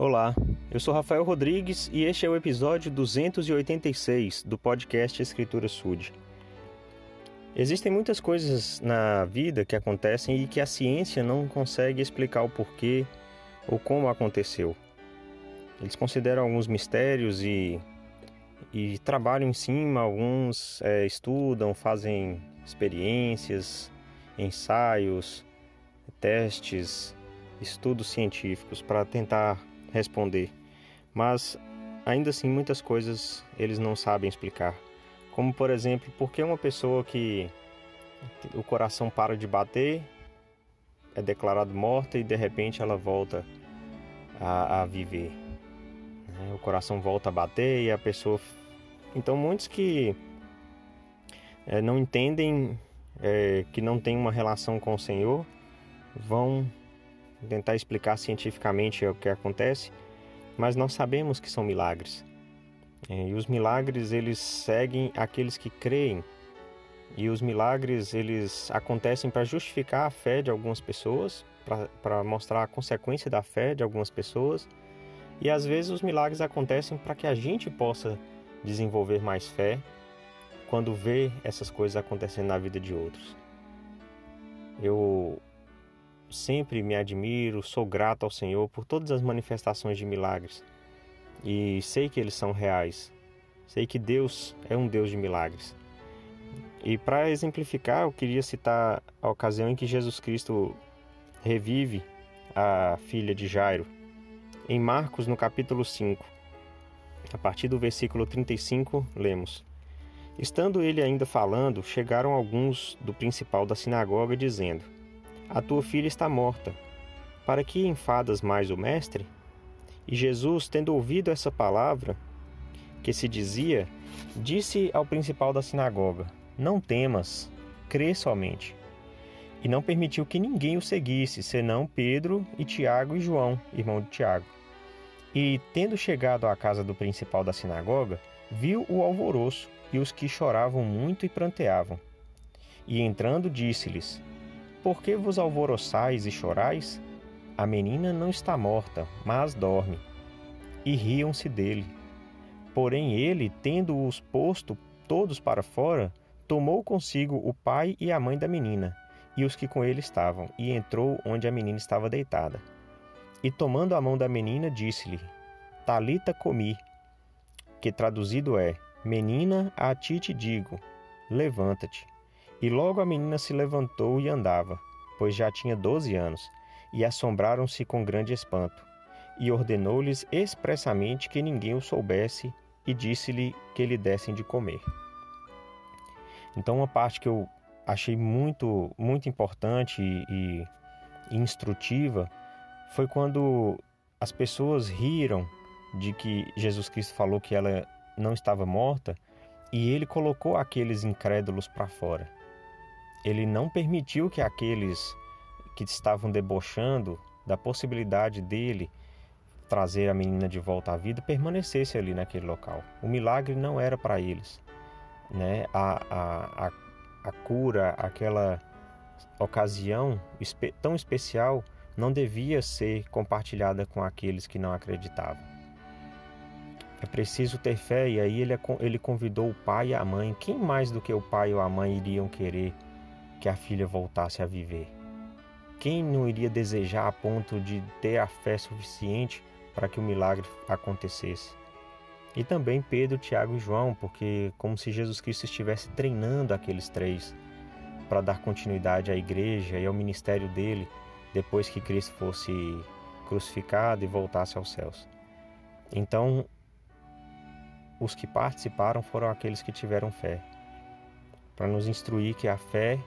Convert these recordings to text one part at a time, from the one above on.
Olá, eu sou Rafael Rodrigues e este é o episódio 286 do podcast Escritura Sud. Existem muitas coisas na vida que acontecem e que a ciência não consegue explicar o porquê ou como aconteceu. Eles consideram alguns mistérios e, e trabalham em cima, alguns é, estudam, fazem experiências, ensaios, testes, estudos científicos para tentar responder, mas ainda assim muitas coisas eles não sabem explicar. Como por exemplo, por que uma pessoa que o coração para de bater é declarada morta e de repente ela volta a, a viver. Né? O coração volta a bater e a pessoa. Então muitos que é, não entendem é, que não tem uma relação com o Senhor vão tentar explicar cientificamente o que acontece, mas nós sabemos que são milagres. É, e os milagres eles seguem aqueles que creem. E os milagres eles acontecem para justificar a fé de algumas pessoas, para mostrar a consequência da fé de algumas pessoas. E às vezes os milagres acontecem para que a gente possa desenvolver mais fé quando vê essas coisas acontecendo na vida de outros. Eu sempre me admiro, sou grato ao Senhor por todas as manifestações de milagres e sei que eles são reais. Sei que Deus é um Deus de milagres. E para exemplificar, eu queria citar a ocasião em que Jesus Cristo revive a filha de Jairo. Em Marcos, no capítulo 5, a partir do versículo 35, lemos: Estando ele ainda falando, chegaram alguns do principal da sinagoga, dizendo: a tua filha está morta. Para que enfadas mais o mestre? E Jesus, tendo ouvido essa palavra, que se dizia, disse ao principal da sinagoga: Não temas, crê somente. E não permitiu que ninguém o seguisse, senão Pedro e Tiago e João, irmão de Tiago. E, tendo chegado à casa do principal da sinagoga, viu o alvoroço e os que choravam muito e pranteavam. E entrando, disse-lhes: por que vos alvoroçais e chorais? A menina não está morta, mas dorme. E riam-se dele. Porém, ele, tendo-os posto todos para fora, tomou consigo o pai e a mãe da menina, e os que com ele estavam, e entrou onde a menina estava deitada. E tomando a mão da menina, disse-lhe: Talita comi, que traduzido é: Menina, a ti te digo, levanta-te. E logo a menina se levantou e andava, pois já tinha doze anos, e assombraram-se com grande espanto. E ordenou-lhes expressamente que ninguém o soubesse, e disse-lhe que lhe dessem de comer. Então, uma parte que eu achei muito, muito importante e, e instrutiva foi quando as pessoas riram de que Jesus Cristo falou que ela não estava morta e ele colocou aqueles incrédulos para fora ele não permitiu que aqueles que estavam debochando da possibilidade dele trazer a menina de volta à vida permanecesse ali naquele local. O milagre não era para eles, né? A, a, a, a cura, aquela ocasião tão especial não devia ser compartilhada com aqueles que não acreditavam. É preciso ter fé e aí ele, ele convidou o pai e a mãe. Quem mais do que o pai ou a mãe iriam querer que a filha voltasse a viver. Quem não iria desejar a ponto de ter a fé suficiente para que o milagre acontecesse? E também Pedro, Tiago e João, porque como se Jesus Cristo estivesse treinando aqueles três para dar continuidade à igreja e ao ministério dele depois que Cristo fosse crucificado e voltasse aos céus. Então, os que participaram foram aqueles que tiveram fé, para nos instruir que a fé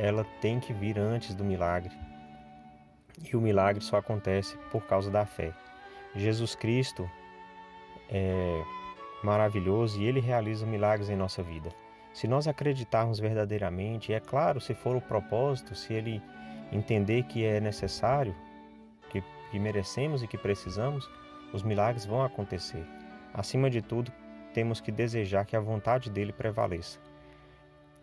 ela tem que vir antes do milagre. E o milagre só acontece por causa da fé. Jesus Cristo é maravilhoso e ele realiza milagres em nossa vida. Se nós acreditarmos verdadeiramente, é claro, se for o propósito, se ele entender que é necessário, que, que merecemos e que precisamos, os milagres vão acontecer. Acima de tudo, temos que desejar que a vontade dele prevaleça.